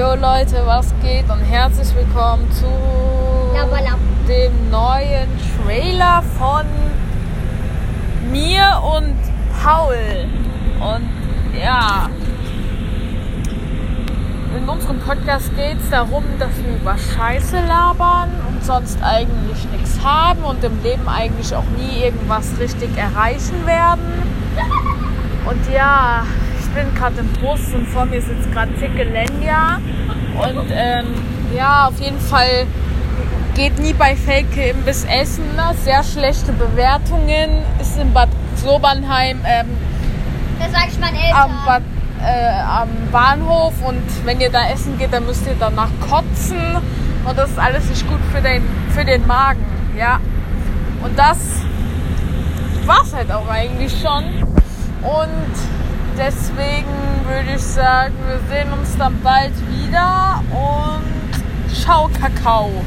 Jo Leute, was geht und herzlich willkommen zu dem neuen Trailer von mir und Paul. Und ja, in unserem Podcast geht es darum, dass wir über Scheiße labern und sonst eigentlich nichts haben und im Leben eigentlich auch nie irgendwas richtig erreichen werden. Und ja, bin gerade im Bus und vor mir sitzt gerade Ticke Lenja. Und ähm, ja, auf jeden Fall geht nie bei Felke Imbiss essen. Ne? Sehr schlechte Bewertungen. Ist in Bad Sobernheim ähm, Das sag ich meinen Eltern. am, Bad, äh, am Bahnhof. Und wenn ihr da essen geht, dann müsst ihr danach kotzen. Und das ist alles nicht gut für den, für den Magen. Ja. Und das war's halt auch eigentlich schon. Deswegen würde ich sagen, wir sehen uns dann bald wieder und ciao Kakao.